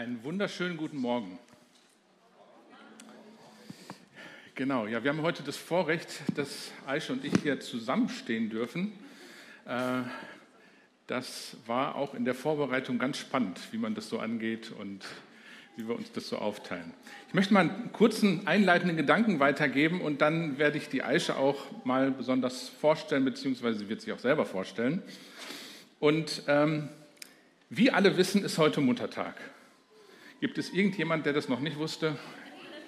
Einen wunderschönen guten Morgen. Genau, ja, wir haben heute das Vorrecht, dass Aische und ich hier zusammenstehen dürfen. Äh, das war auch in der Vorbereitung ganz spannend, wie man das so angeht und wie wir uns das so aufteilen. Ich möchte mal einen kurzen einleitenden Gedanken weitergeben und dann werde ich die Aische auch mal besonders vorstellen, beziehungsweise sie wird sich auch selber vorstellen. Und ähm, wie alle wissen, ist heute Muttertag. Gibt es irgendjemand, der das noch nicht wusste?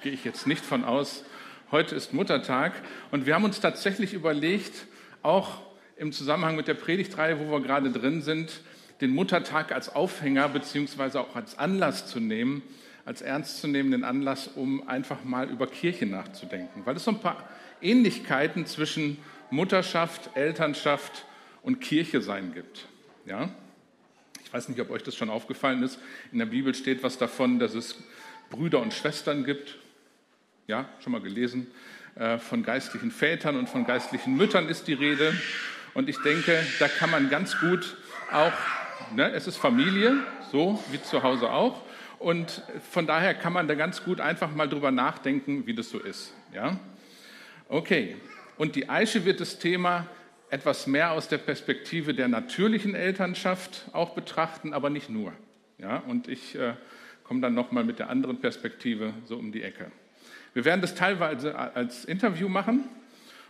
Gehe ich jetzt nicht von aus. Heute ist Muttertag und wir haben uns tatsächlich überlegt, auch im Zusammenhang mit der Predigtreihe, wo wir gerade drin sind, den Muttertag als Aufhänger beziehungsweise auch als Anlass zu nehmen, als ernstzunehmenden Anlass, um einfach mal über Kirche nachzudenken, weil es so ein paar Ähnlichkeiten zwischen Mutterschaft, Elternschaft und Kirche sein gibt. Ja? Ich weiß nicht, ob euch das schon aufgefallen ist. In der Bibel steht was davon, dass es Brüder und Schwestern gibt, ja, schon mal gelesen. Äh, von geistlichen Vätern und von geistlichen Müttern ist die Rede. Und ich denke, da kann man ganz gut auch, ne, es ist Familie, so wie zu Hause auch. Und von daher kann man da ganz gut einfach mal drüber nachdenken, wie das so ist. Ja? Okay. Und die Eiche wird das Thema etwas mehr aus der Perspektive der natürlichen Elternschaft auch betrachten, aber nicht nur. Ja? Und ich äh, komme dann nochmal mit der anderen Perspektive so um die Ecke. Wir werden das teilweise als Interview machen.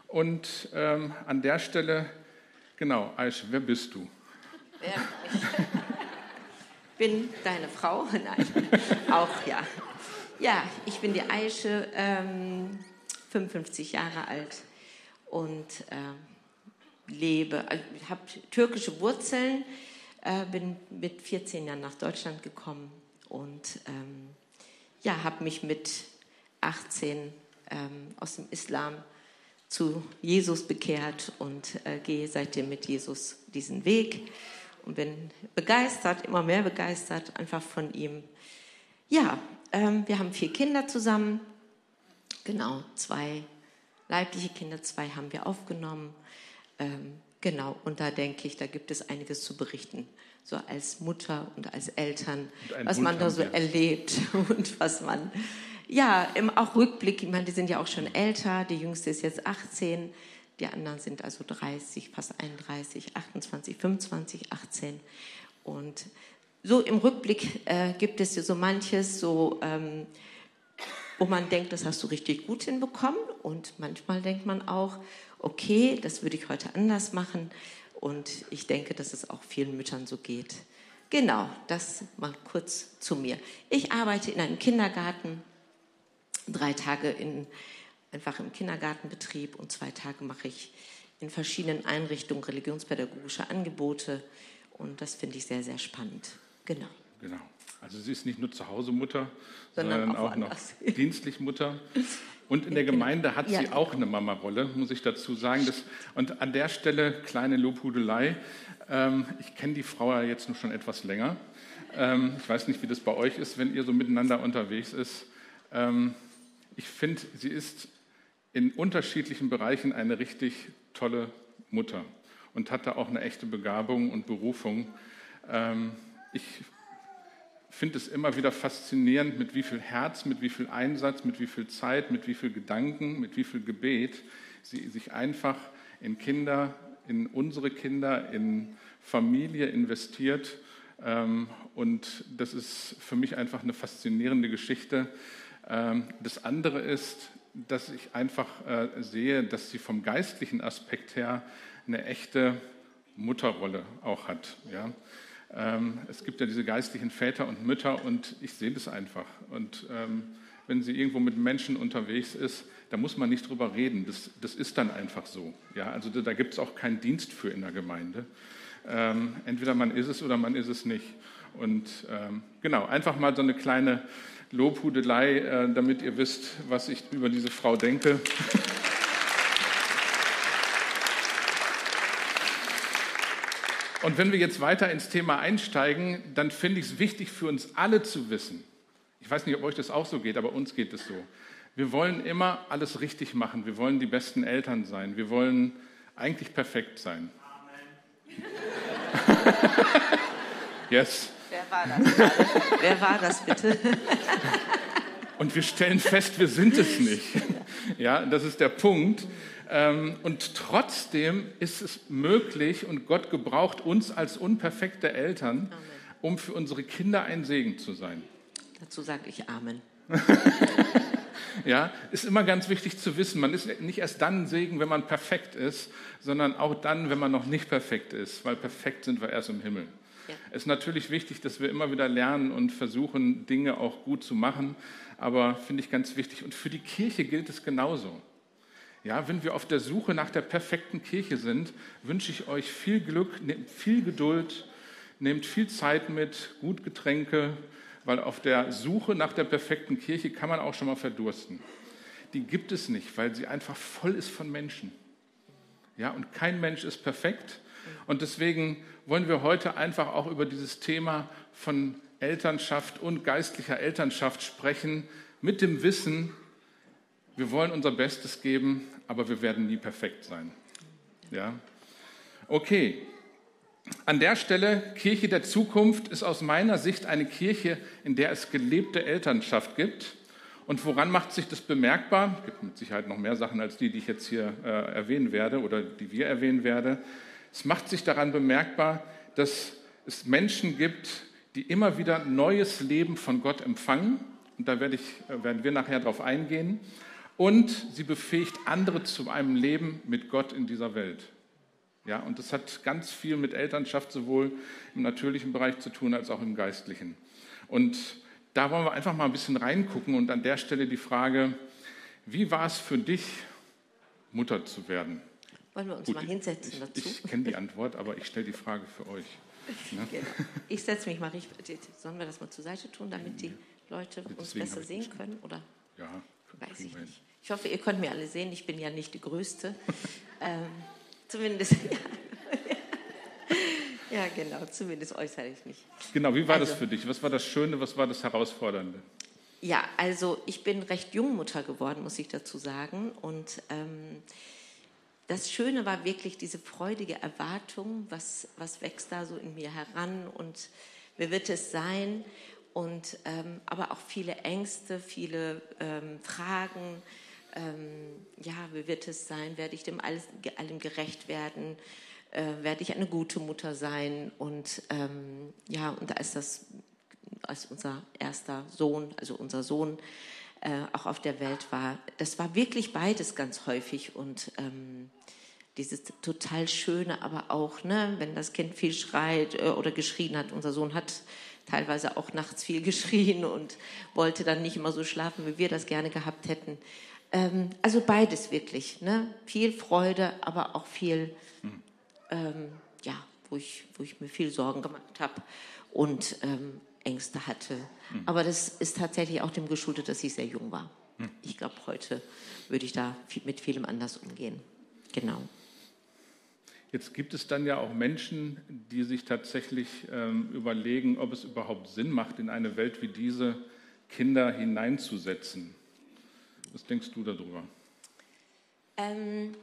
Und ähm, an der Stelle, genau, Aish, wer bist du? Ja, ich bin deine Frau. Nein, auch ja. Ja, ich bin die Aische, ähm, 55 Jahre alt und äh, lebe, also habe türkische Wurzeln, äh, bin mit 14 Jahren nach Deutschland gekommen und ähm, ja, habe mich mit 18 ähm, aus dem Islam zu Jesus bekehrt und äh, gehe seitdem mit Jesus diesen Weg und bin begeistert, immer mehr begeistert einfach von ihm. Ja, ähm, wir haben vier Kinder zusammen, genau, zwei leibliche Kinder, zwei haben wir aufgenommen. Ähm, genau, und da denke ich, da gibt es einiges zu berichten, so als Mutter und als Eltern, was man da so erlebt und was man ja, im, auch Rückblick, ich meine, die sind ja auch schon älter, die jüngste ist jetzt 18, die anderen sind also 30, fast 31, 28, 25, 18. Und so im Rückblick äh, gibt es ja so manches, so, ähm, wo man denkt, das hast du richtig gut hinbekommen. Und manchmal denkt man auch, okay, das würde ich heute anders machen. Und ich denke, dass es auch vielen Müttern so geht. Genau, das mal kurz zu mir. Ich arbeite in einem Kindergarten drei Tage in, einfach im Kindergartenbetrieb und zwei Tage mache ich in verschiedenen Einrichtungen religionspädagogische Angebote. Und das finde ich sehr, sehr spannend. Genau. Genau. Also sie ist nicht nur zu Hause Mutter, sondern, sondern auch, auch noch dienstlich Mutter. Und in der genau. Gemeinde hat sie ja. auch eine Mama-Rolle, muss ich dazu sagen. Das, und an der Stelle kleine Lobhudelei. Ähm, ich kenne die Frau ja jetzt nur schon etwas länger. Ähm, ich weiß nicht, wie das bei euch ist, wenn ihr so miteinander unterwegs ist. Ähm, ich finde, sie ist in unterschiedlichen Bereichen eine richtig tolle Mutter und hat da auch eine echte Begabung und Berufung. Ähm, ich finde es immer wieder faszinierend, mit wie viel Herz, mit wie viel Einsatz, mit wie viel Zeit, mit wie viel Gedanken, mit wie viel Gebet sie sich einfach in Kinder, in unsere Kinder, in Familie investiert. Ähm, und das ist für mich einfach eine faszinierende Geschichte. Ähm, das andere ist, dass ich einfach äh, sehe, dass sie vom geistlichen Aspekt her eine echte Mutterrolle auch hat. Ja? Ähm, es gibt ja diese geistlichen Väter und Mütter und ich sehe das einfach. Und ähm, wenn sie irgendwo mit Menschen unterwegs ist, da muss man nicht drüber reden. Das, das ist dann einfach so. Ja? Also da, gibt es auch keinen Dienst für in der Gemeinde. entweder man ist es oder man ist es nicht. Und genau, einfach mal so eine kleine Lobhudelei, äh, damit ihr wisst, was ich über diese Frau denke. Und wenn wir jetzt weiter ins Thema einsteigen, dann finde ich es wichtig für uns alle zu wissen. Ich weiß nicht, ob euch das auch so geht, aber uns geht es so. Wir wollen immer alles richtig machen. Wir wollen die besten Eltern sein. Wir wollen eigentlich perfekt sein. Amen. yes. Wer war das gerade? Wer war das bitte? Und wir stellen fest, wir sind es nicht. Ja, das ist der Punkt. Ähm, und trotzdem ist es möglich und Gott gebraucht uns als unperfekte Eltern, um für unsere Kinder ein Segen zu sein. Dazu sage ich Amen. ja, ist immer ganz wichtig zu wissen, man ist nicht erst dann ein Segen, wenn man perfekt ist, sondern auch dann, wenn man noch nicht perfekt ist, weil perfekt sind wir erst im Himmel. Ja. Es ist natürlich wichtig, dass wir immer wieder lernen und versuchen, Dinge auch gut zu machen, aber finde ich ganz wichtig. Und für die Kirche gilt es genauso. Ja, wenn wir auf der Suche nach der perfekten Kirche sind, wünsche ich euch viel Glück, nehmt viel Geduld, nehmt viel Zeit mit, gut Getränke, weil auf der Suche nach der perfekten Kirche kann man auch schon mal verdursten. Die gibt es nicht, weil sie einfach voll ist von Menschen. Ja, und kein Mensch ist perfekt. Und deswegen wollen wir heute einfach auch über dieses Thema von Elternschaft und geistlicher Elternschaft sprechen, mit dem Wissen, wir wollen unser Bestes geben, aber wir werden nie perfekt sein. Ja? Okay. An der Stelle, Kirche der Zukunft ist aus meiner Sicht eine Kirche, in der es gelebte Elternschaft gibt. Und woran macht sich das bemerkbar? Es gibt mit Sicherheit noch mehr Sachen als die, die ich jetzt hier äh, erwähnen werde oder die wir erwähnen werden. Es macht sich daran bemerkbar, dass es Menschen gibt, die immer wieder neues Leben von Gott empfangen. Und da werde ich, äh, werden wir nachher darauf eingehen und sie befähigt andere zu einem Leben mit Gott in dieser Welt. Ja, und das hat ganz viel mit Elternschaft sowohl im natürlichen Bereich zu tun als auch im geistlichen. Und da wollen wir einfach mal ein bisschen reingucken und an der Stelle die Frage, wie war es für dich, Mutter zu werden? Wollen wir uns Gut, mal hinsetzen ich, dazu? Ich, kenne die Antwort, aber ich stelle die Frage für euch. Ne? Genau. Ich setze mich mal richtig. Sollen wir das mal zur Seite tun, damit die Leute uns besser sehen können? Oder? Ja, weiß ich nicht. Ich hoffe, ihr könnt mir alle sehen. Ich bin ja nicht die Größte. ähm, zumindest, ja. ja. genau, zumindest äußere ich mich. Genau, wie war also, das für dich? Was war das Schöne, was war das Herausfordernde? Ja, also ich bin recht jung Mutter geworden, muss ich dazu sagen. Und ähm, das Schöne war wirklich diese freudige Erwartung, was, was wächst da so in mir heran und wer wird es sein? Und ähm, aber auch viele Ängste, viele ähm, Fragen, ähm, ja, wie wird es sein? Werde ich dem alles, allem gerecht werden? Äh, werde ich eine gute Mutter sein? Und ähm, ja, und da das als unser erster Sohn, also unser Sohn, äh, auch auf der Welt war. Das war wirklich beides ganz häufig und ähm, dieses total Schöne, aber auch, ne, wenn das Kind viel schreit äh, oder geschrien hat. Unser Sohn hat teilweise auch nachts viel geschrien und wollte dann nicht immer so schlafen, wie wir das gerne gehabt hätten. Ähm, also beides wirklich. Ne? Viel Freude, aber auch viel, mhm. ähm, ja, wo ich, wo ich mir viel Sorgen gemacht habe und ähm, Ängste hatte. Mhm. Aber das ist tatsächlich auch dem geschuldet, dass ich sehr jung war. Mhm. Ich glaube, heute würde ich da viel, mit vielem anders umgehen. Genau. Jetzt gibt es dann ja auch Menschen, die sich tatsächlich ähm, überlegen, ob es überhaupt Sinn macht, in eine Welt wie diese Kinder hineinzusetzen. Was denkst du darüber? Ähm,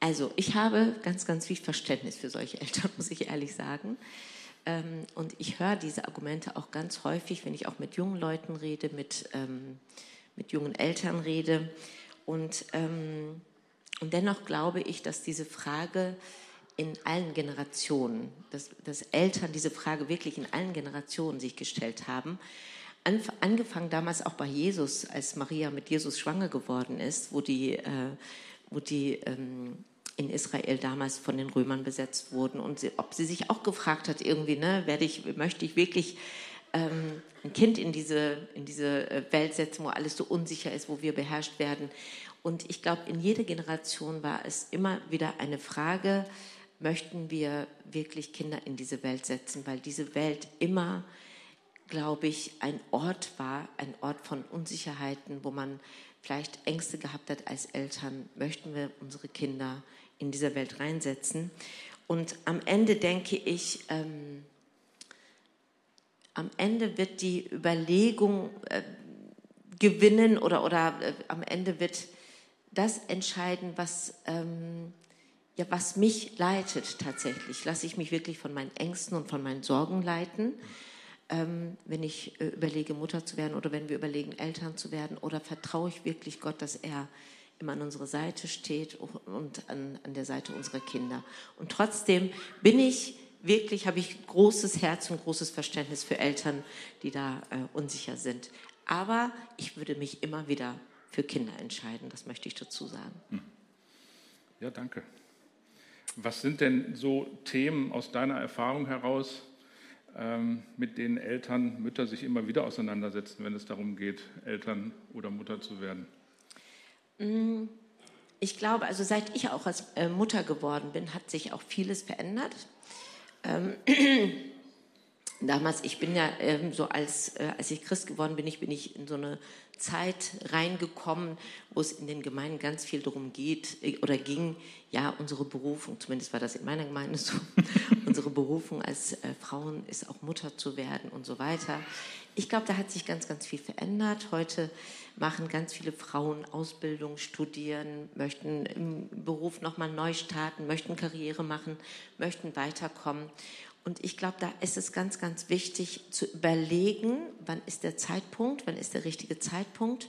also ich habe ganz, ganz viel Verständnis für solche Eltern, muss ich ehrlich sagen. Ähm, und ich höre diese Argumente auch ganz häufig, wenn ich auch mit jungen Leuten rede, mit, ähm, mit jungen Eltern rede. Und, ähm, und dennoch glaube ich, dass diese Frage in allen Generationen, dass, dass Eltern diese Frage wirklich in allen Generationen sich gestellt haben angefangen damals auch bei Jesus, als Maria mit Jesus schwanger geworden ist, wo die, äh, wo die ähm, in Israel damals von den Römern besetzt wurden und sie, ob sie sich auch gefragt hat irgendwie, ne, werde ich, möchte ich wirklich ähm, ein Kind in diese, in diese äh, Welt setzen, wo alles so unsicher ist, wo wir beherrscht werden. Und ich glaube, in jeder Generation war es immer wieder eine Frage, möchten wir wirklich Kinder in diese Welt setzen, weil diese Welt immer glaube ich, ein Ort war, ein Ort von Unsicherheiten, wo man vielleicht Ängste gehabt hat als Eltern, möchten wir unsere Kinder in diese Welt reinsetzen. Und am Ende denke ich, ähm, am Ende wird die Überlegung äh, gewinnen oder, oder äh, am Ende wird das entscheiden, was, ähm, ja, was mich leitet tatsächlich. Lasse ich mich wirklich von meinen Ängsten und von meinen Sorgen leiten ähm, wenn ich äh, überlege, Mutter zu werden oder wenn wir überlegen, Eltern zu werden? Oder vertraue ich wirklich Gott, dass er immer an unserer Seite steht und an, an der Seite unserer Kinder? Und trotzdem bin ich wirklich, habe ich großes Herz und großes Verständnis für Eltern, die da äh, unsicher sind. Aber ich würde mich immer wieder für Kinder entscheiden, das möchte ich dazu sagen. Hm. Ja, danke. Was sind denn so Themen aus deiner Erfahrung heraus, mit denen Eltern, Mütter sich immer wieder auseinandersetzen, wenn es darum geht, Eltern oder Mutter zu werden? Mm, ich glaube, also seit ich auch als äh, Mutter geworden bin, hat sich auch vieles verändert. Ähm, damals, ich bin ja ähm, so als, äh, als ich Christ geworden bin, ich bin ich in so eine Zeit reingekommen, wo es in den Gemeinden ganz viel darum geht äh, oder ging, ja, unsere Berufung, zumindest war das in meiner Gemeinde so, unsere Berufung als äh, Frauen ist auch Mutter zu werden und so weiter. Ich glaube, da hat sich ganz, ganz viel verändert. Heute machen ganz viele Frauen Ausbildung, studieren, möchten im Beruf nochmal neu starten, möchten Karriere machen, möchten weiterkommen. Und ich glaube, da ist es ganz, ganz wichtig zu überlegen, wann ist der Zeitpunkt, wann ist der richtige Zeitpunkt,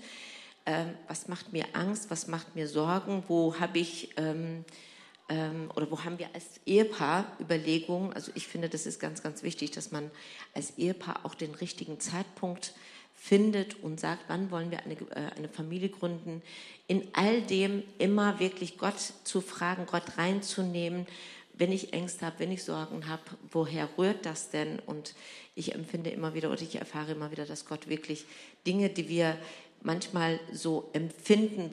ähm, was macht mir Angst, was macht mir Sorgen, wo habe ich ähm, ähm, oder wo haben wir als Ehepaar Überlegungen. Also ich finde, das ist ganz, ganz wichtig, dass man als Ehepaar auch den richtigen Zeitpunkt findet und sagt, wann wollen wir eine, äh, eine Familie gründen. In all dem immer wirklich Gott zu fragen, Gott reinzunehmen, wenn ich Ängste habe, wenn ich Sorgen habe, woher rührt das denn? Und ich empfinde immer wieder oder ich erfahre immer wieder, dass Gott wirklich Dinge, die wir manchmal so empfinden,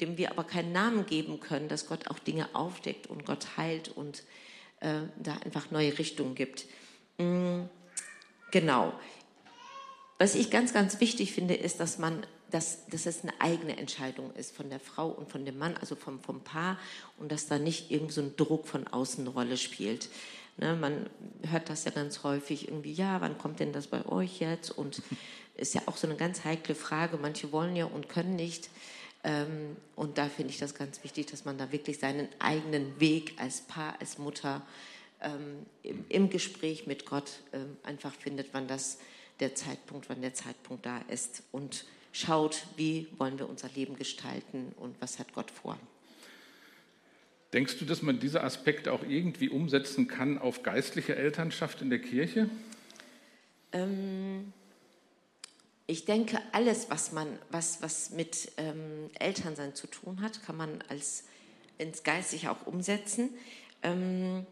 dem, wir aber keinen Namen geben können, dass Gott auch Dinge aufdeckt und Gott heilt und äh, da einfach neue Richtungen gibt. Mhm, genau. Was ich ganz, ganz wichtig finde, ist, dass man dass, dass es eine eigene Entscheidung ist von der Frau und von dem Mann, also vom, vom Paar, und dass da nicht irgend so ein Druck von außen eine Rolle spielt. Ne, man hört das ja ganz häufig irgendwie, ja, wann kommt denn das bei euch jetzt? Und ist ja auch so eine ganz heikle Frage. Manche wollen ja und können nicht. Ähm, und da finde ich das ganz wichtig, dass man da wirklich seinen eigenen Weg als Paar, als Mutter ähm, im, im, Gespräch mit Gott ähm, einfach findet, wann das der Zeitpunkt, wann der Zeitpunkt da ist. Und schaut, wie wollen wir unser Leben gestalten und was hat Gott vor. Denkst du, dass man diese Aspekte auch irgendwie umsetzen kann auf geistliche Elternschaft in der Kirche? Ähm, ich denke, alles, was, man, was, was mit ähm, Elternsein zu tun hat, kann man als ins Geistliche auch umsetzen. Ähm,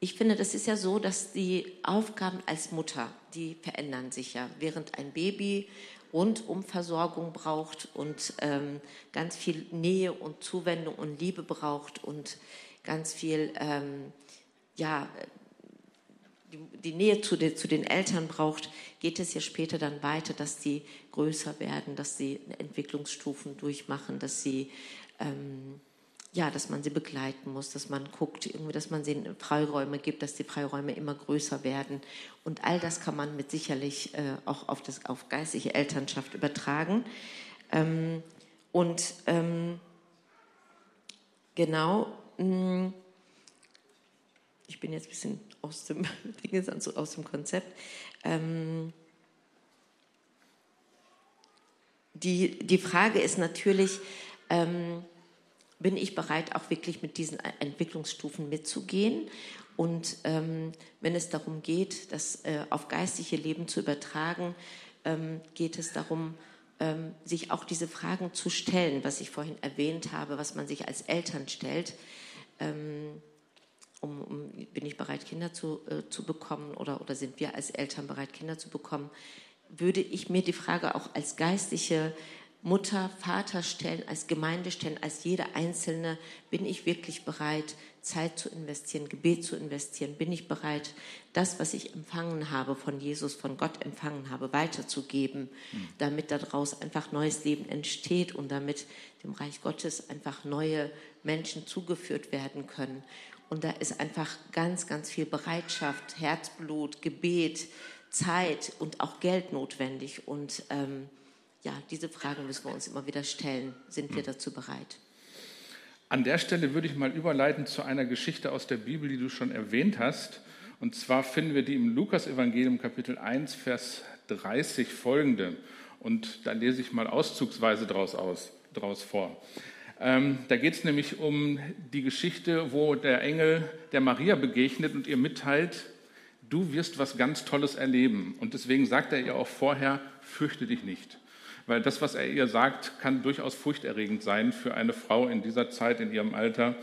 ich finde, das ist ja so, dass die Aufgaben als Mutter, die verändern sich ja. Während ein Baby Rundumversorgung braucht und ähm, ganz viel Nähe und Zuwendung und Liebe braucht und ganz viel, ähm, ja, die, Nähe zu, de, zu, den Eltern braucht, geht es ja später dann weiter, dass sie größer werden, dass sie Entwicklungsstufen durchmachen, dass sie ähm, ja, dass man sie begleiten muss, dass man guckt, irgendwie, dass man sie Freiräume gibt, dass die Freiräume immer größer werden. Und all das kann man mit sicherlich äh, auch auf, das, auf geistige Elternschaft übertragen. Ähm, und ähm, genau, mh, hm, ich bin jetzt ein bisschen aus dem, aus dem Konzept. Ähm, die, die Frage ist natürlich, ähm, bin ich bereit, auch wirklich mit diesen Entwicklungsstufen mitzugehen. Und ähm, wenn es darum geht, das äh, auf geistige Leben zu übertragen, ähm, geht es darum, ähm, sich auch diese Fragen zu stellen, was ich vorhin erwähnt habe, was man sich als Eltern stellt. Ähm, um, um, bin ich bereit, Kinder zu, äh, zu bekommen oder, oder sind wir als Eltern bereit, Kinder zu bekommen? Würde ich mir die Frage auch als geistliche Mutter, Vater stellen, als Gemeinde stellen, als jeder Einzelne, bin ich wirklich bereit, Zeit zu investieren, Gebet zu investieren? Bin ich bereit, das, was ich empfangen habe von Jesus, von Gott empfangen habe, weiterzugeben, hm. damit daraus einfach neues Leben entsteht und damit dem Reich Gottes einfach neue Menschen zugeführt werden können? Und da ist einfach ganz, ganz viel Bereitschaft, Herzblut, Gebet, Zeit und auch Geld notwendig. Und ähm, ja, diese Fragen müssen wir uns immer wieder stellen. Sind wir hm. dazu bereit? An der Stelle würde ich mal überleiten zu einer Geschichte aus der Bibel, die du schon erwähnt hast. Und zwar finden wir die im Lukas-Evangelium Kapitel 1, Vers 30 folgende. Und da lese ich mal auszugsweise draus, aus, draus vor. Ähm, da geht es nämlich um die Geschichte, wo der Engel der Maria begegnet und ihr mitteilt, du wirst was ganz Tolles erleben. Und deswegen sagt er ihr auch vorher, fürchte dich nicht. Weil das, was er ihr sagt, kann durchaus furchterregend sein für eine Frau in dieser Zeit, in ihrem Alter.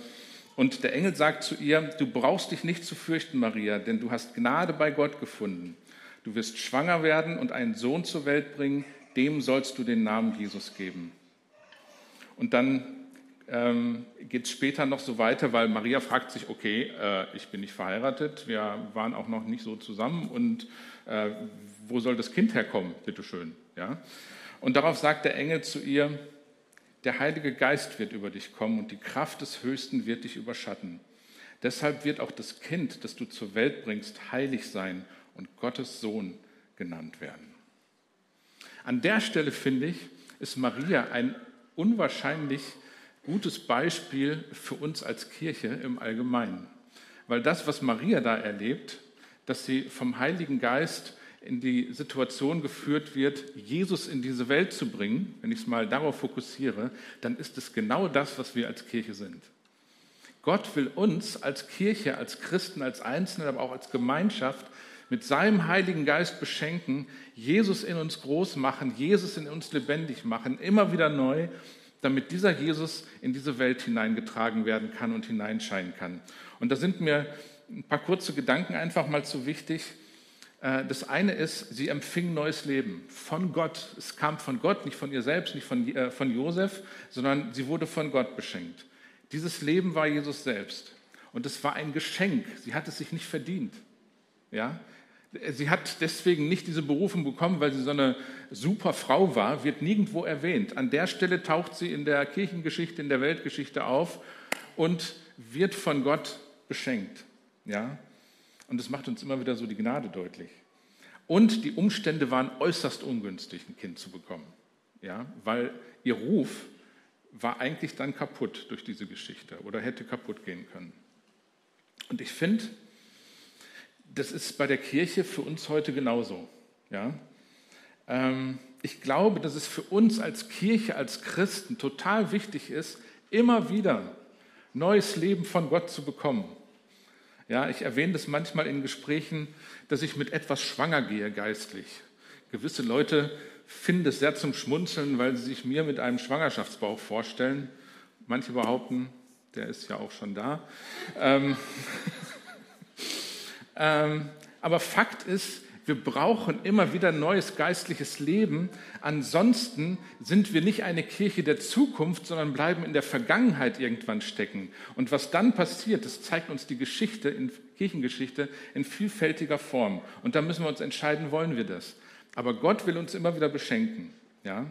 Und der Engel sagt zu ihr, du brauchst dich nicht zu fürchten, Maria, denn du hast Gnade bei Gott gefunden. Du wirst schwanger werden und einen Sohn zur Welt bringen, dem sollst du den Namen Jesus geben. Und dann ähm, geht es später noch so weiter, weil Maria fragt sich, okay, äh, ich bin nicht verheiratet, wir waren auch noch nicht so zusammen und äh, wo soll das Kind herkommen, bitteschön. Ja? Und darauf sagt der Engel zu ihr, der Heilige Geist wird über dich kommen und die Kraft des Höchsten wird dich überschatten. Deshalb wird auch das Kind, das du zur Welt bringst, heilig sein und Gottes Sohn genannt werden. An der Stelle finde ich, ist Maria ein unwahrscheinlich gutes Beispiel für uns als Kirche im Allgemeinen. Weil das, was Maria da erlebt, dass sie vom Heiligen Geist in die Situation geführt wird, Jesus in diese Welt zu bringen, wenn ich es mal darauf fokussiere, dann ist es genau das, was wir als Kirche sind. Gott will uns als Kirche, als Christen, als Einzelne, aber auch als Gemeinschaft mit seinem Heiligen Geist beschenken, Jesus in uns groß machen, Jesus in uns lebendig machen, immer wieder neu damit dieser Jesus in diese Welt hineingetragen werden kann und hineinscheinen kann. Und da sind mir ein paar kurze Gedanken einfach mal zu wichtig. Äh, das eine ist, sie empfing neues Leben von Gott. Es kam von Gott, nicht von ihr selbst, nicht von, äh, von Josef, sondern sie wurde von Gott beschenkt. Dieses Leben war Jesus selbst. Und es war ein Geschenk. Sie hat es sich nicht verdient. Ja? Sie hat deswegen nicht diese Berufung bekommen, weil sie so eine super Frau war, wird nirgendwo erwähnt. An der Stelle taucht sie in der Kirchengeschichte, in der Weltgeschichte auf und wird von Gott beschenkt. Ja? Und das macht uns immer wieder so die Gnade deutlich. Und die Umstände waren äußerst ungünstig, ein Kind zu bekommen. Ja? Weil ihr Ruf war eigentlich dann kaputt durch diese Geschichte oder hätte kaputt gehen können. Und ich finde, das ist bei der Kirche für uns heute genauso. Ja? Ähm, ich glaube, dass es für uns als Kirche, als Christen total wichtig ist, immer wieder neues Leben von Gott zu bekommen. Ja, ich erwähne das manchmal in Gesprächen, dass ich mit etwas schwanger gehe geistlich. Gewisse Leute finden es sehr zum Schmunzeln, weil sie sich mir mit einem Schwangerschaftsbauch vorstellen. Manche behaupten, der ist ja auch schon da. Ähm, aber Fakt ist, wir brauchen immer wieder neues geistliches Leben. Ansonsten sind wir nicht eine Kirche der Zukunft, sondern bleiben in der Vergangenheit irgendwann stecken. Und was dann passiert, das zeigt uns die Geschichte, in Kirchengeschichte, in vielfältiger Form. Und da müssen wir uns entscheiden, wollen wir das? Aber Gott will uns immer wieder beschenken. Ja?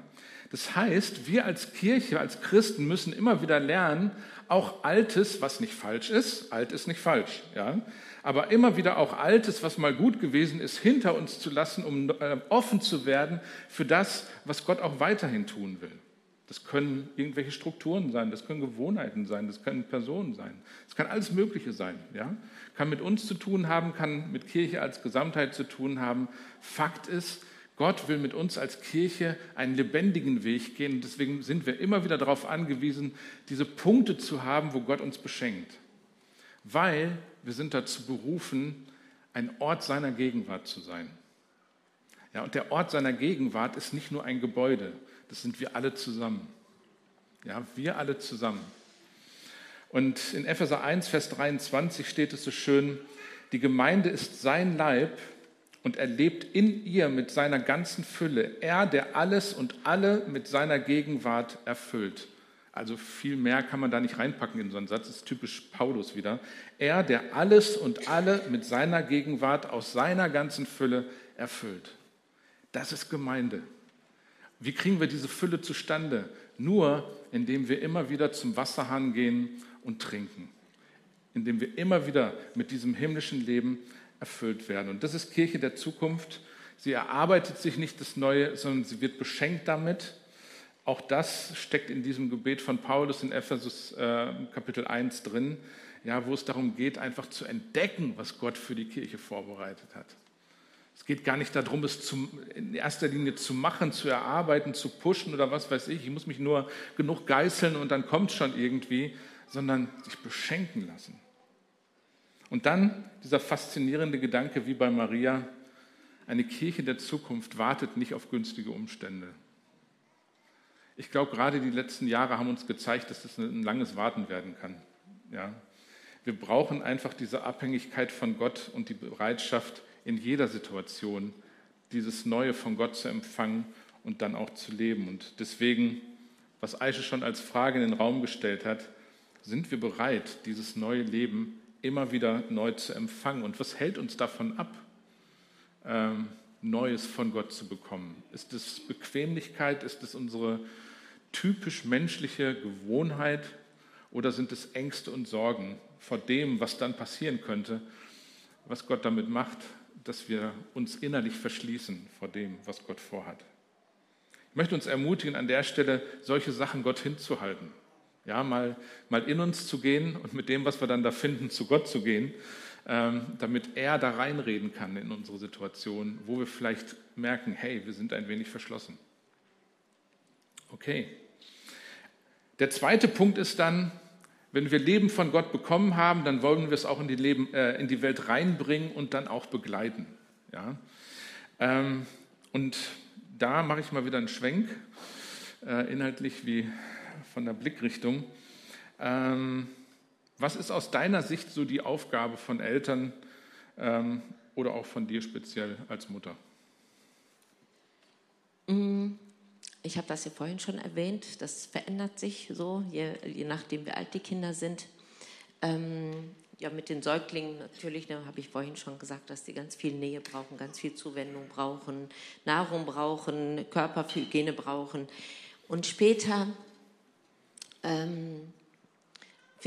Das heißt, wir als Kirche, als Christen müssen immer wieder lernen, auch Altes, was nicht falsch ist, alt ist nicht falsch, ja, aber immer wieder auch Altes, was mal gut gewesen ist, hinter uns zu lassen, um äh, offen zu werden für das, was Gott auch weiterhin tun will. Das können irgendwelche Strukturen sein, das können Gewohnheiten sein, das können Personen sein, das kann alles Mögliche sein. Ja? Kann mit uns zu tun haben, kann mit Kirche als Gesamtheit zu tun haben. Fakt ist, Gott will mit uns als Kirche einen lebendigen Weg gehen deswegen sind wir immer wieder darauf angewiesen, diese Punkte zu haben, wo Gott uns beschenkt. Weil wir sind dazu berufen, ein Ort seiner Gegenwart zu sein. Ja, und der Ort seiner Gegenwart ist nicht nur ein Gebäude, das sind wir alle zusammen. Ja, wir alle zusammen. Und in Epheser 1, Vers 23 steht es so schön, die Gemeinde ist sein Leib und er lebt in ihr mit seiner ganzen Fülle. Er, der alles und alle mit seiner Gegenwart erfüllt. Also viel mehr kann man da nicht reinpacken in so einen Satz, das ist typisch Paulus wieder. Er, der alles und alle mit seiner Gegenwart aus seiner ganzen Fülle erfüllt. Das ist Gemeinde. Wie kriegen wir diese Fülle zustande? Nur, indem wir immer wieder zum Wasserhahn gehen und trinken. Indem wir immer wieder mit diesem himmlischen Leben erfüllt werden. Und das ist Kirche der Zukunft. Sie erarbeitet sich nicht das Neue, sondern sie wird beschenkt damit auch das steckt in diesem Gebet von Paulus in Ephesus äh, Kapitel 1 drin. ja, wo es darum geht, einfach zu entdecken, was Gott für die Kirche vorbereitet hat. Es geht gar nicht darum, es zum, in erster Linie zu machen, zu erarbeiten, zu pushen oder was weiß ich. Ich muss mich nur genug geißeln und dann kommt schon irgendwie, sondern sich beschenken lassen. Und dann dieser faszinierende Gedanke wie bei Maria, eine Kirche der Zukunft wartet nicht auf günstige Umstände. Ich glaube, gerade die letzten Jahre haben uns gezeigt, dass das ein langes Warten werden kann. Ja. Wir brauchen einfach diese Abhängigkeit von Gott und die Bereitschaft, in jeder Situation dieses Neue von Gott zu empfangen und dann auch zu leben. Und deswegen, was Aische schon als Frage in den Raum gestellt hat, sind wir bereit, dieses neue Leben immer wieder neu zu empfangen? Und was hält uns davon ab, ähm, Neues von Gott zu bekommen? Ist es Bequemlichkeit? Ist es unsere typisch menschliche Gewohnheit? Oder sind es Ängste und Sorgen vor dem, was dann passieren könnte, was Gott damit macht, dass wir uns innerlich verschließen vor dem, was Gott vorhat? Ich möchte uns ermutigen, an der Stelle solche Sachen Gott hinzuhalten. Ja, mal, mal in uns zu gehen und mit dem, was wir dann da finden, zu Gott zu gehen, damit er da reinreden kann in unsere Situation, wo wir vielleicht merken, hey, wir sind ein wenig verschlossen. Okay. Der zweite Punkt ist dann, wenn wir Leben von Gott bekommen haben, dann wollen wir es auch in die, Leben, äh, in die Welt reinbringen und dann auch begleiten. Ja? Ähm, und da mache ich mal wieder einen Schwenk, äh, inhaltlich wie von der Blickrichtung. Ähm, was ist aus deiner Sicht so die Aufgabe von Eltern ähm, oder auch von dir speziell als Mutter? Mm, ich habe das ja vorhin schon erwähnt, das verändert sich so, je, je nachdem, wie alt die Kinder sind. Ähm, ja, mit den Säuglingen natürlich, da habe ich vorhin schon gesagt, dass die ganz viel Nähe brauchen, ganz viel Zuwendung brauchen, Nahrung brauchen, Körperhygiene brauchen. Und später ähm,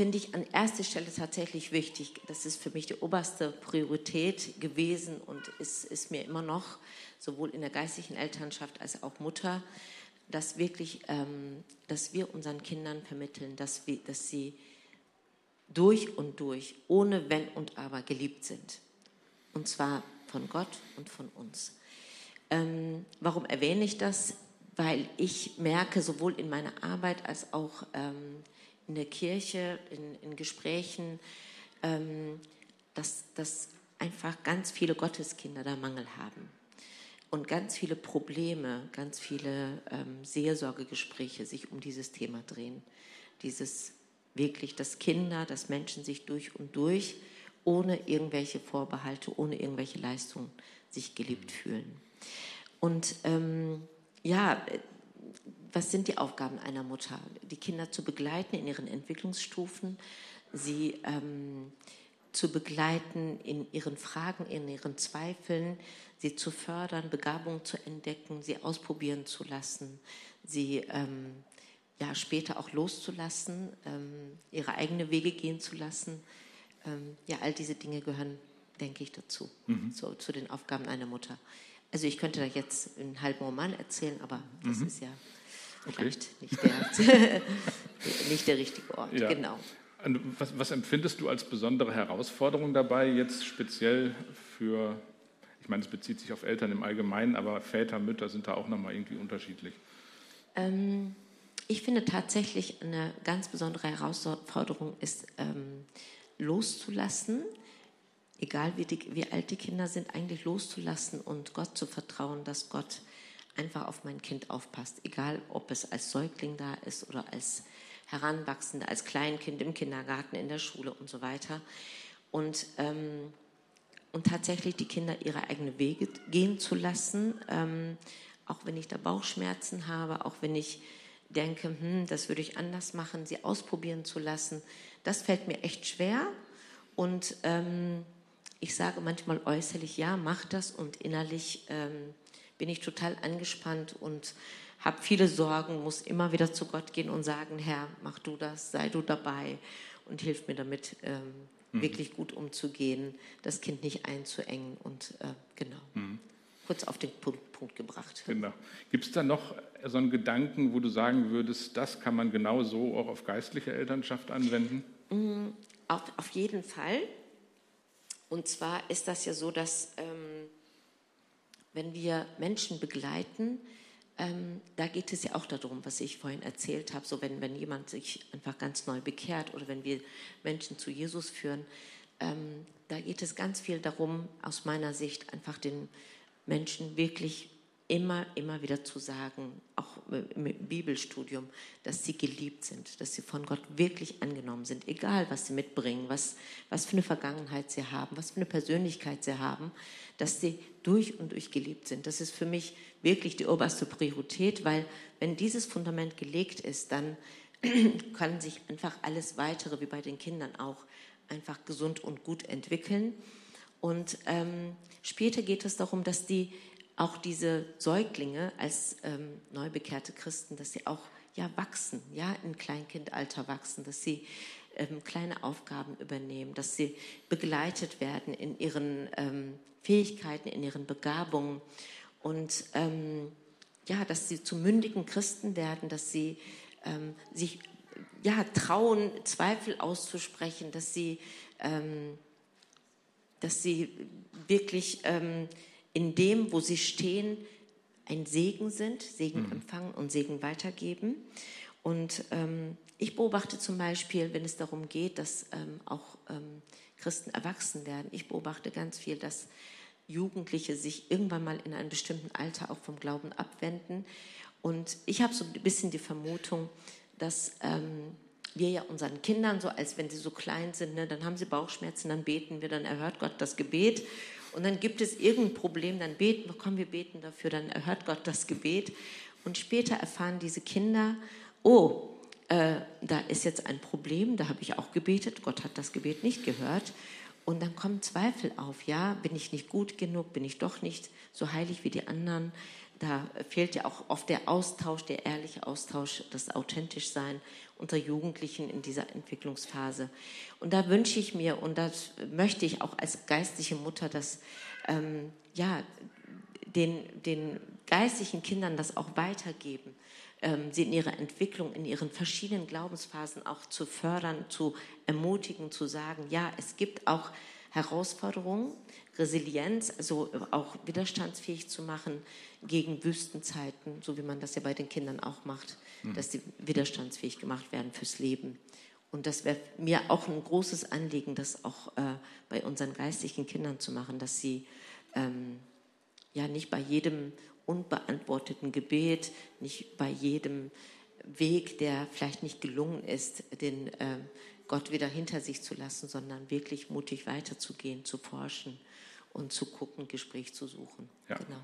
finde ich an erster Stelle tatsächlich wichtig. Das ist für mich die oberste Priorität gewesen und ist, ist mir immer noch, sowohl in der geistlichen Elternschaft als auch Mutter, dass wirklich, ähm, dass wir unseren Kindern vermitteln, dass, wir, dass sie durch und durch, ohne Wenn und Aber geliebt sind. Und zwar von Gott und von uns. Ähm, warum erwähne ich das? weil ich merke, sowohl in meiner Arbeit als auch ähm, in der Kirche, in, in Gesprächen, ähm, dass, dass einfach ganz viele Gotteskinder da Mangel haben. Und ganz viele Probleme, ganz viele ähm, Seelsorgegespräche sich um dieses Thema drehen. Dieses wirklich, dass Kinder, dass Menschen sich durch und durch ohne irgendwelche Vorbehalte, ohne irgendwelche Leistungen sich geliebt fühlen. Und ähm, ja, was sind die Aufgaben einer Mutter? Die Kinder zu begleiten in ihren Entwicklungsstufen, sie ähm, zu begleiten in ihren Fragen, in ihren Zweifeln, sie zu fördern, Begabungen zu entdecken, sie ausprobieren zu lassen, sie ähm, ja, später auch loszulassen, ähm, ihre eigenen Wege gehen zu lassen. Ähm, ja, all diese Dinge gehören, denke ich, dazu, mhm. so, zu den Aufgaben einer Mutter. Also ich könnte da jetzt einen halben Roman erzählen, aber das mhm. ist ja vielleicht okay. nicht, der, nicht der richtige Ort. Ja. Genau. Was, was, empfindest du als besondere Herausforderung dabei, jetzt speziell für, ich meine, es bezieht sich auf Eltern im Allgemeinen, aber Väter, Mütter sind da auch nochmal irgendwie unterschiedlich? Ähm, ich finde tatsächlich eine ganz besondere Herausforderung ist, ähm, loszulassen, egal wie, die, wie alt die Kinder sind, eigentlich loszulassen und Gott zu vertrauen, dass Gott einfach auf mein Kind aufpasst. Egal, ob es als Säugling da ist oder als Heranwachsende, als Kleinkind im Kindergarten, in der Schule und so weiter. Und, ähm, und tatsächlich die Kinder ihre eigenen Wege gehen zu lassen, ähm, auch wenn ich da Bauchschmerzen habe, auch wenn ich denke, hm, das würde ich anders machen, sie ausprobieren zu lassen. Das fällt mir echt schwer. Und ähm, ich sage manchmal äußerlich, ja, mach das und innerlich ähm, bin ich total angespannt und habe viele Sorgen, muss immer wieder zu Gott gehen und sagen, Herr, mach du das, sei du dabei und hilf mir damit, ähm, mhm. wirklich gut umzugehen, das Kind nicht einzuengen und äh, genau. Mhm. Kurz auf den Punkt, Punkt gebracht. Genau. Gibt es da noch so einen Gedanken, wo du sagen würdest, das kann man genau so auch auf geistliche Elternschaft anwenden? Mm, auf, auf jeden Fall. Und zwar ist das ja so, dass ähm, wenn wir Menschen begleiten, ähm, da geht es ja auch darum, was ich vorhin erzählt habe, so wenn, wenn jemand sich einfach ganz neu bekehrt oder wenn wir Menschen zu Jesus führen, ähm, da geht es ganz viel darum, aus meiner Sicht einfach den Menschen wirklich immer, immer wieder zu sagen, auch im Bibelstudium, dass sie geliebt sind, dass sie von Gott wirklich angenommen sind, egal was sie mitbringen, was, was für eine Vergangenheit sie haben, was für eine Persönlichkeit sie haben, dass sie durch und durch geliebt sind. Das ist für mich wirklich die oberste Priorität, weil wenn dieses Fundament gelegt ist, dann kann sich einfach alles weitere, wie bei den Kindern auch, einfach gesund und gut entwickeln. Und ähm, später geht es darum, dass die auch diese Säuglinge als ähm, neu bekehrte Christen, dass sie auch ja wachsen, ja in Kleinkindalter wachsen, dass sie ähm, kleine Aufgaben übernehmen, dass sie begleitet werden in ihren ähm, Fähigkeiten, in ihren Begabungen und ähm, ja, dass sie zu mündigen Christen werden, dass sie ähm, sich ja trauen, Zweifel auszusprechen, dass sie ähm, dass sie wirklich in dem, wo sie stehen, ein Segen sind, Segen mhm. empfangen und Segen weitergeben. Und ähm, ich beobachte zum Beispiel, wenn es darum geht, dass ähm, auch ähm, Christen erwachsen werden, ich beobachte ganz viel, dass Jugendliche sich irgendwann mal in einem bestimmten Alter auch vom Glauben abwenden. Und ich habe so ein bisschen die Vermutung, dass ähm, wir ja unseren Kindern so, als wenn sie so klein sind, ne, dann haben sie Bauchschmerzen, dann beten wir, dann erhört Gott das Gebet. Und dann gibt es irgendein Problem, dann beten wir, komm, wir beten dafür, dann erhört Gott das Gebet. Und später erfahren diese Kinder, oh, äh, da ist jetzt ein Problem, da habe ich auch gebetet, Gott hat das Gebet nicht gehört. Und dann kommen Zweifel auf, ja, bin ich nicht gut genug, bin ich doch nicht so heilig wie die anderen. Da fehlt ja auch oft der Austausch, der ehrliche Austausch, das authentisch sein unter Jugendlichen in dieser Entwicklungsphase. Und da wünsche ich mir und das möchte ich auch als geistliche Mutter, dass ähm, ja, den, den geistlichen Kindern das auch weitergeben, ähm, sie in ihrer Entwicklung, in ihren verschiedenen Glaubensphasen auch zu fördern, zu ermutigen, zu sagen, ja, es gibt auch Herausforderungen, Resilienz, also auch widerstandsfähig zu machen gegen Wüstenzeiten, so wie man das ja bei den Kindern auch macht, mhm. dass sie widerstandsfähig gemacht werden fürs Leben. Und das wäre mir auch ein großes Anliegen, das auch äh, bei unseren geistlichen Kindern zu machen, dass sie ähm, ja nicht bei jedem unbeantworteten Gebet, nicht bei jedem Weg, der vielleicht nicht gelungen ist, den äh, Gott wieder hinter sich zu lassen, sondern wirklich mutig weiterzugehen, zu forschen und zu gucken, Gespräch zu suchen. Ja. Genau.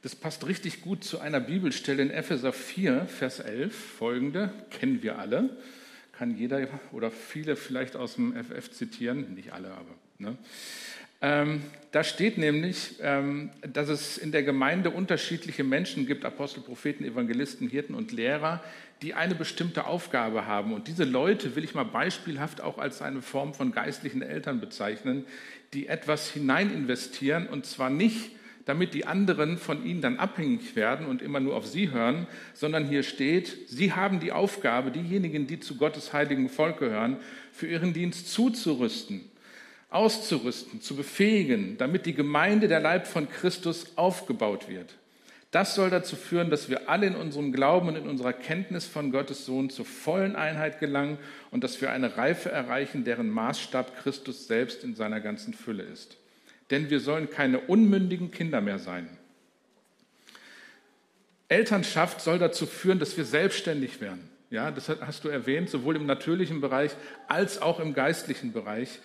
Das passt richtig gut zu einer Bibelstelle in Epheser 4, Vers 11, folgende, kennen wir alle, kann jeder oder viele vielleicht aus dem FF zitieren, nicht alle, aber. Ne? Ähm, da steht nämlich, ähm, dass es in der Gemeinde unterschiedliche Menschen gibt, Apostel, Propheten, Evangelisten, Hirten und Lehrer, die eine bestimmte Aufgabe haben. Und diese Leute will ich mal beispielhaft auch als eine Form von geistlichen Eltern bezeichnen, die etwas hinein investieren und zwar nicht, damit die anderen von ihnen dann abhängig werden und immer nur auf sie hören, sondern hier steht, sie haben die Aufgabe, diejenigen, die zu Gottes heiligen Volk gehören, für ihren Dienst zuzurüsten, auszurüsten, zu befähigen, damit die Gemeinde, der Leib von Christus, aufgebaut wird. Das soll dazu führen, dass wir alle in unserem Glauben und in unserer Kenntnis von Gottes Sohn zur vollen Einheit gelangen und dass wir eine Reife erreichen, deren Maßstab Christus selbst in seiner ganzen Fülle ist. Denn wir sollen keine unmündigen Kinder mehr sein. Elternschaft soll dazu führen, dass wir selbstständig werden. Ja, das hast du erwähnt, sowohl im natürlichen Bereich als auch im geistlichen Bereich.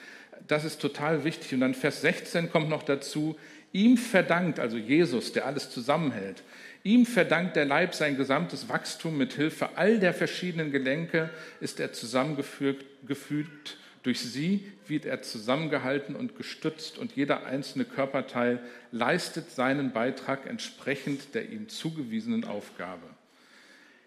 Das ist total wichtig. Und dann Vers 16 kommt noch dazu, Ihm verdankt, also Jesus, der alles zusammenhält, ihm verdankt der Leib sein gesamtes Wachstum mit Hilfe all der verschiedenen Gelenke, ist er zusammengefügt, gefügt. Durch sie wird er zusammengehalten und gestützt und jeder einzelne Körperteil leistet seinen Beitrag entsprechend der ihm zugewiesenen Aufgabe.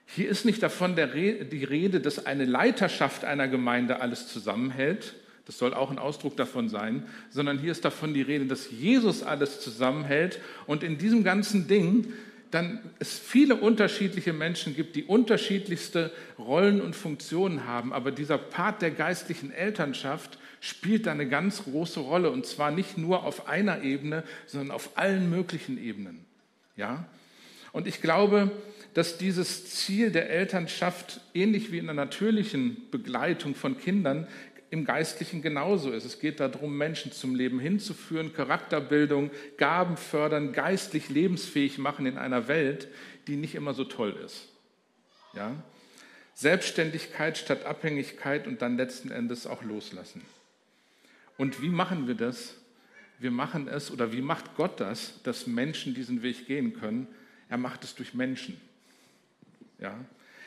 Hier ist nicht davon die Rede, dass eine Leiterschaft einer Gemeinde alles zusammenhält, das soll auch ein Ausdruck davon sein, sondern hier ist davon die Rede, dass Jesus alles zusammenhält und in diesem ganzen Ding dann es viele unterschiedliche Menschen gibt, die unterschiedlichste Rollen und Funktionen haben. Aber dieser Part der geistlichen Elternschaft spielt da eine ganz große Rolle. Und zwar nicht nur auf einer Ebene, sondern auf allen möglichen Ebenen. Ja? Und ich glaube, dass dieses Ziel der Elternschaft ähnlich wie in der natürlichen Begleitung von Kindern im Geistlichen genauso ist. Es geht darum, Menschen zum Leben hinzuführen, Charakterbildung, Gaben fördern, geistlich lebensfähig machen in einer Welt, die nicht immer so toll ist. Ja? Selbstständigkeit statt Abhängigkeit und dann letzten Endes auch loslassen. Und wie machen wir das? Wir machen es oder wie macht Gott das, dass Menschen diesen Weg gehen können? Er macht es durch Menschen. Ja?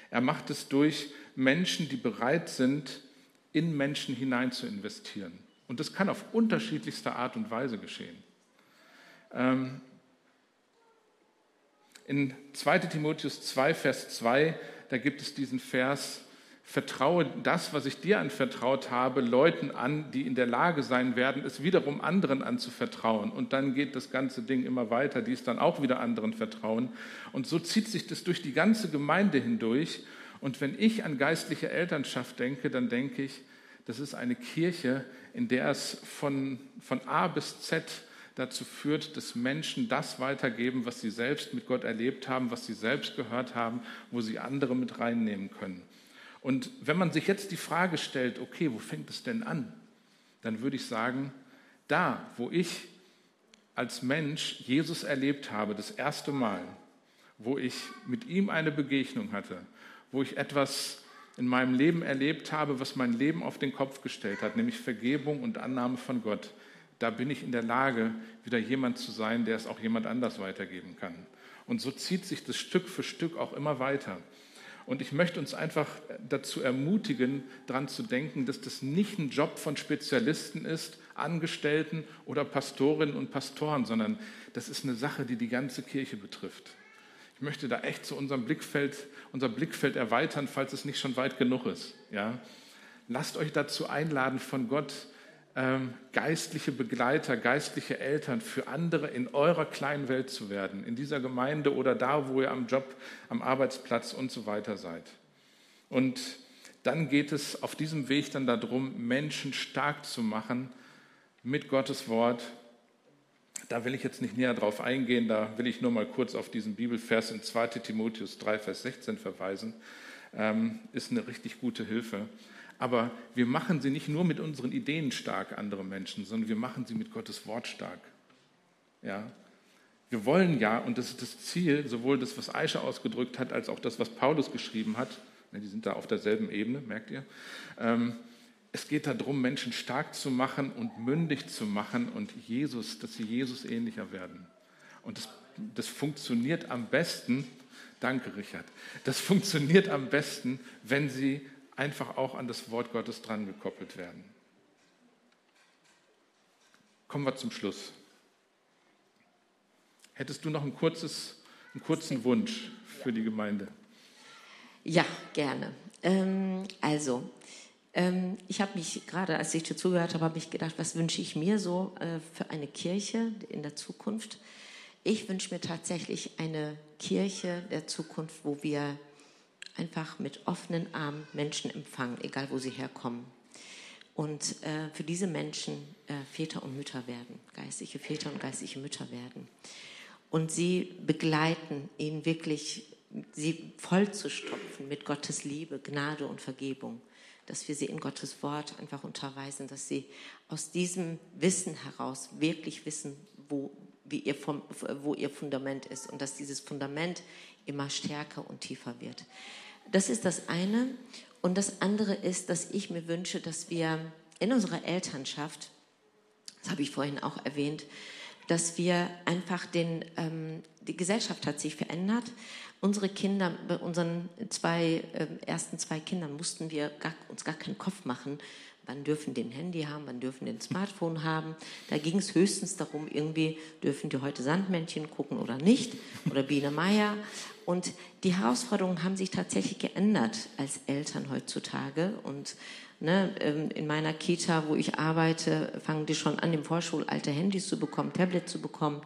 Er macht es durch Menschen, die bereit sind, in Menschen hinein zu investieren. Und das kann auf unterschiedlichste Art und Weise geschehen. Ähm, in 2 Timotheus 2, Vers 2, da gibt es diesen Vers, vertraue das, was ich dir anvertraut habe, Leuten an, die in der Lage sein werden, es wiederum anderen anzuvertrauen. Und dann geht das ganze Ding immer weiter, die es dann auch wieder anderen vertrauen. Und so zieht sich das durch die ganze Gemeinde hindurch. Und wenn ich an geistliche Elternschaft denke, dann denke ich, das ist eine Kirche, in der es von, von A bis Z dazu führt, dass Menschen das weitergeben, was sie selbst mit Gott erlebt haben, was sie selbst gehört haben, wo sie andere mit reinnehmen können. Und wenn man sich jetzt die Frage stellt, okay, wo fängt es denn an? Dann würde ich sagen, da, wo ich als Mensch Jesus erlebt habe, das erste Mal, wo ich mit ihm eine Begegnung hatte, wo ich etwas in meinem Leben erlebt habe, was mein Leben auf den Kopf gestellt hat, nämlich Vergebung und Annahme von Gott, da bin ich in der Lage, wieder jemand zu sein, der es auch jemand anders weitergeben kann. Und so zieht sich das Stück für Stück auch immer weiter. Und ich möchte uns einfach dazu ermutigen, daran zu denken, dass das nicht ein Job von Spezialisten ist, Angestellten oder Pastorinnen und Pastoren, sondern das ist eine Sache, die die ganze Kirche betrifft. Ich möchte da echt zu unserem Blickfeld, unser Blickfeld erweitern, falls es nicht schon weit genug ist. Ja? Lasst euch dazu einladen, von Gott ähm, geistliche Begleiter, geistliche Eltern für andere in eurer kleinen Welt zu werden, in dieser Gemeinde oder da, wo ihr am Job, am Arbeitsplatz und so weiter seid. Und dann geht es auf diesem Weg dann darum, Menschen stark zu machen mit Gottes Wort, da will ich jetzt nicht näher drauf eingehen, da will ich nur mal kurz auf diesen Bibelvers in 2 Timotheus 3, Vers 16 verweisen. Ähm, ist eine richtig gute Hilfe. Aber wir machen sie nicht nur mit unseren Ideen stark, andere Menschen, sondern wir machen sie mit Gottes Wort stark. Ja? Wir wollen ja, und das ist das Ziel, sowohl das, was Aisha ausgedrückt hat, als auch das, was Paulus geschrieben hat, ne, die sind da auf derselben Ebene, merkt ihr, ähm, es geht darum, Menschen stark zu machen und mündig zu machen und Jesus, dass sie Jesus ähnlicher werden. Und das, das funktioniert am besten, danke Richard, das funktioniert am besten, wenn sie einfach auch an das Wort Gottes dran gekoppelt werden. Kommen wir zum Schluss. Hättest du noch ein kurzes, einen kurzen Wunsch für die Gemeinde? Ja, gerne. Ähm, also, ähm, ich habe mich gerade, als ich dir zugehört habe, habe ich gedacht, was wünsche ich mir so äh, für eine Kirche in der Zukunft? Ich wünsche mir tatsächlich eine Kirche der Zukunft, wo wir einfach mit offenen Armen Menschen empfangen, egal wo sie herkommen. Und äh, für diese Menschen äh, Väter und Mütter werden, geistliche Väter und geistliche Mütter werden. Und sie begleiten, ihnen wirklich, sie vollzustopfen mit Gottes Liebe, Gnade und Vergebung dass wir sie in Gottes Wort einfach unterweisen, dass sie aus diesem Wissen heraus wirklich wissen, wo, wie ihr, wo ihr Fundament ist und dass dieses Fundament immer stärker und tiefer wird. Das ist das eine. Und das andere ist, dass ich mir wünsche, dass wir in unserer Elternschaft, das habe ich vorhin auch erwähnt, dass wir einfach den, ähm, die Gesellschaft hat sich verändert unsere Kinder, bei unseren zwei, äh, ersten zwei Kindern mussten wir gar, uns gar keinen Kopf machen, wann dürfen die ein Handy haben, wann dürfen die ein Smartphone haben. Da ging es höchstens darum, irgendwie dürfen die heute Sandmännchen gucken oder nicht oder Biene Meier. Und die Herausforderungen haben sich tatsächlich geändert als Eltern heutzutage. Und ne, ähm, in meiner Kita, wo ich arbeite, fangen die schon an, im Vorschulalter Handys zu bekommen, Tablet zu bekommen.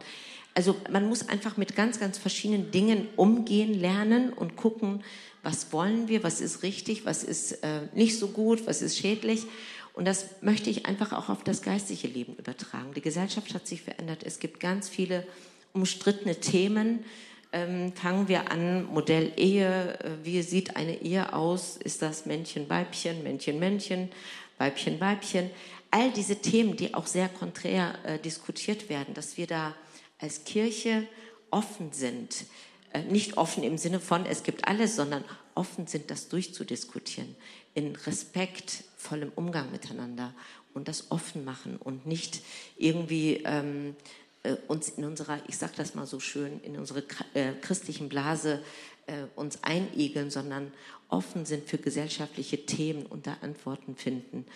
Also man muss einfach mit ganz, ganz verschiedenen Dingen umgehen lernen und gucken, was wollen wir, was ist richtig, was ist äh, nicht so gut, was ist schädlich. Und das möchte ich einfach auch auf das geistliche Leben übertragen. Die Gesellschaft hat sich verändert. Es gibt ganz viele umstrittene Themen. Ähm, fangen wir an, Modell Ehe. Äh, wie sieht eine Ehe aus? Ist das Männchen, Weibchen, Männchen, Männchen, Weibchen, Weibchen? All diese Themen, die auch sehr konträr äh, diskutiert werden, dass wir da als Kirche offen sind. Äh, nicht offen im Sinne von, es gibt alles, sondern offen sind, das durchzudiskutieren. In respektvollem Umgang miteinander und das offen machen und nicht irgendwie ähm, äh, uns in unserer, ich sage das mal so schön, in unsere äh, christlichen Blase äh, uns einigeln, sondern offen sind für gesellschaftliche Themen und da Antworten finden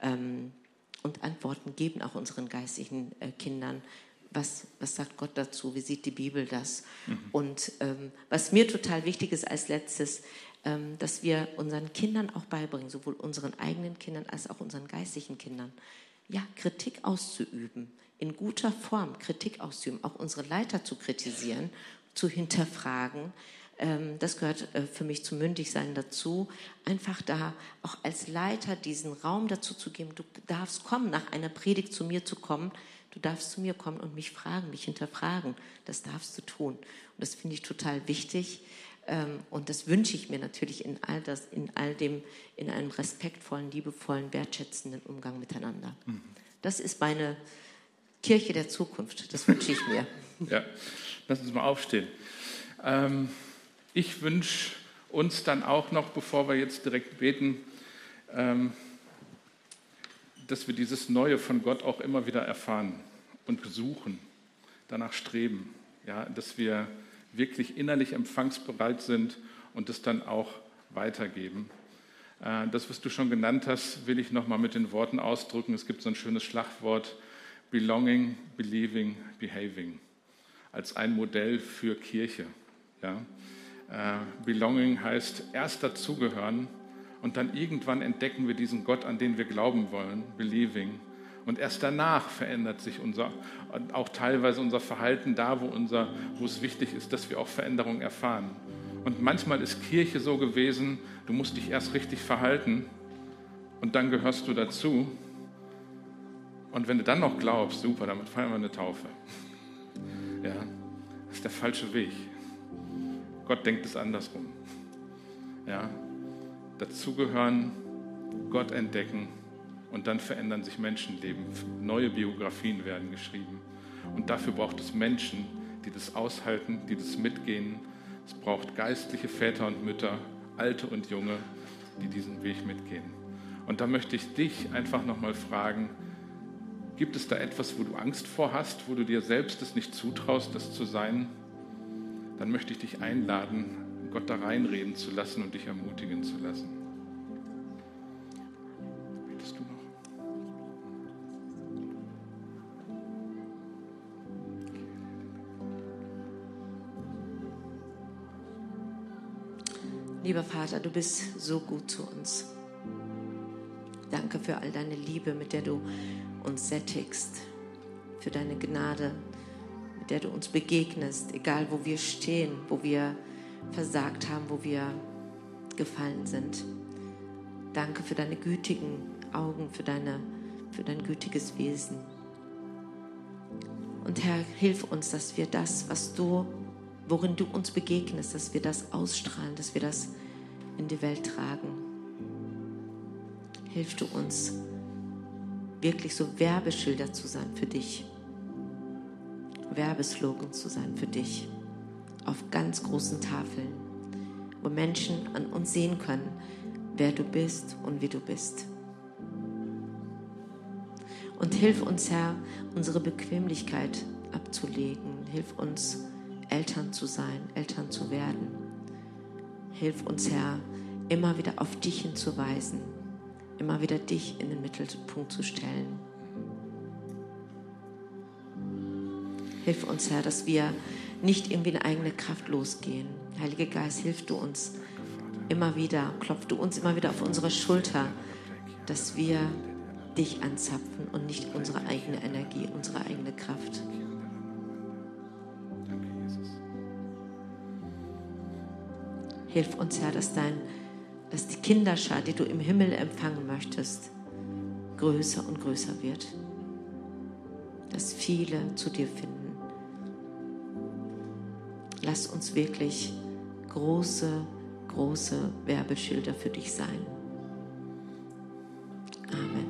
ähm, und Antworten geben auch unseren geistigen äh, Kindern. Was, was sagt Gott dazu? Wie sieht die Bibel das? Mhm. Und ähm, was mir total wichtig ist als letztes, ähm, dass wir unseren Kindern auch beibringen, sowohl unseren eigenen Kindern als auch unseren geistlichen Kindern, ja, Kritik auszuüben in guter Form Kritik auszuüben, auch unsere Leiter zu kritisieren, zu hinterfragen. Ähm, das gehört äh, für mich zum Mündigsein dazu, einfach da auch als Leiter diesen Raum dazu zu geben, du darfst kommen, nach einer Predigt zu mir zu kommen, du darfst zu mir kommen und mich fragen, mich hinterfragen, das darfst du tun. Und das finde ich total wichtig. Ähm, und das wünsche ich mir natürlich in all das, in all dem, in einem respektvollen, liebevollen, wertschätzenden Umgang miteinander. Mhm. Das ist meine, Kirche der Zukunft. Das wünsche ich mir. Ja, lass uns mal aufstehen. Ähm, ich wünsche uns dann auch noch, bevor wir jetzt direkt beten, ähm, dass wir dieses Neue von Gott auch immer wieder erfahren und suchen, danach streben, ja, dass wir wirklich innerlich empfangsbereit sind und es dann auch weitergeben. Äh, das, was du schon genannt hast, will ich nochmal mit den Worten ausdrücken. Es gibt so ein schönes Schlagwort, Belonging, Believing, Behaving als ein Modell für Kirche. Ja? Äh, belonging heißt erst dazugehören und dann irgendwann entdecken wir diesen Gott, an den wir glauben wollen, Believing. Und erst danach verändert sich unser, auch teilweise unser Verhalten da, wo, unser, wo es wichtig ist, dass wir auch Veränderungen erfahren. Und manchmal ist Kirche so gewesen, du musst dich erst richtig verhalten und dann gehörst du dazu. Und wenn du dann noch glaubst, super, damit feiern wir eine Taufe. Ja, das ist der falsche Weg. Gott denkt es andersrum. Ja, dazugehören, Gott entdecken und dann verändern sich Menschenleben. Neue Biografien werden geschrieben. Und dafür braucht es Menschen, die das aushalten, die das mitgehen. Es braucht geistliche Väter und Mütter, alte und junge, die diesen Weg mitgehen. Und da möchte ich dich einfach nochmal fragen, Gibt es da etwas, wo du Angst vor hast, wo du dir selbst es nicht zutraust, das zu sein? Dann möchte ich dich einladen, Gott da reinreden zu lassen und dich ermutigen zu lassen. Betest du noch? Lieber Vater, du bist so gut zu uns. Danke für all deine Liebe, mit der du uns sättigst, für deine Gnade, mit der du uns begegnest, egal wo wir stehen, wo wir versagt haben, wo wir gefallen sind. Danke für deine gütigen Augen, für, deine, für dein gütiges Wesen. Und Herr, hilf uns, dass wir das, was du, worin du uns begegnest, dass wir das ausstrahlen, dass wir das in die Welt tragen. Hilf du uns, wirklich so Werbeschilder zu sein für dich. Werbeslogan zu sein für dich. Auf ganz großen Tafeln, wo Menschen an uns sehen können, wer du bist und wie du bist. Und hilf uns, Herr, unsere Bequemlichkeit abzulegen. Hilf uns, Eltern zu sein, Eltern zu werden. Hilf uns, Herr, immer wieder auf dich hinzuweisen immer wieder dich in den Mittelpunkt zu stellen. Hilf uns, Herr, dass wir nicht irgendwie in eigene Kraft losgehen. Heiliger Geist, hilf du uns immer wieder, klopf du uns immer wieder auf unsere Schulter, dass wir dich anzapfen und nicht unsere eigene Energie, unsere eigene Kraft. Hilf uns, Herr, dass, dein, dass die Kinderschar, die du im Himmel empfangen möchtest, größer und größer wird. Dass viele zu dir finden lass uns wirklich große, große Werbeschilder für dich sein. Amen.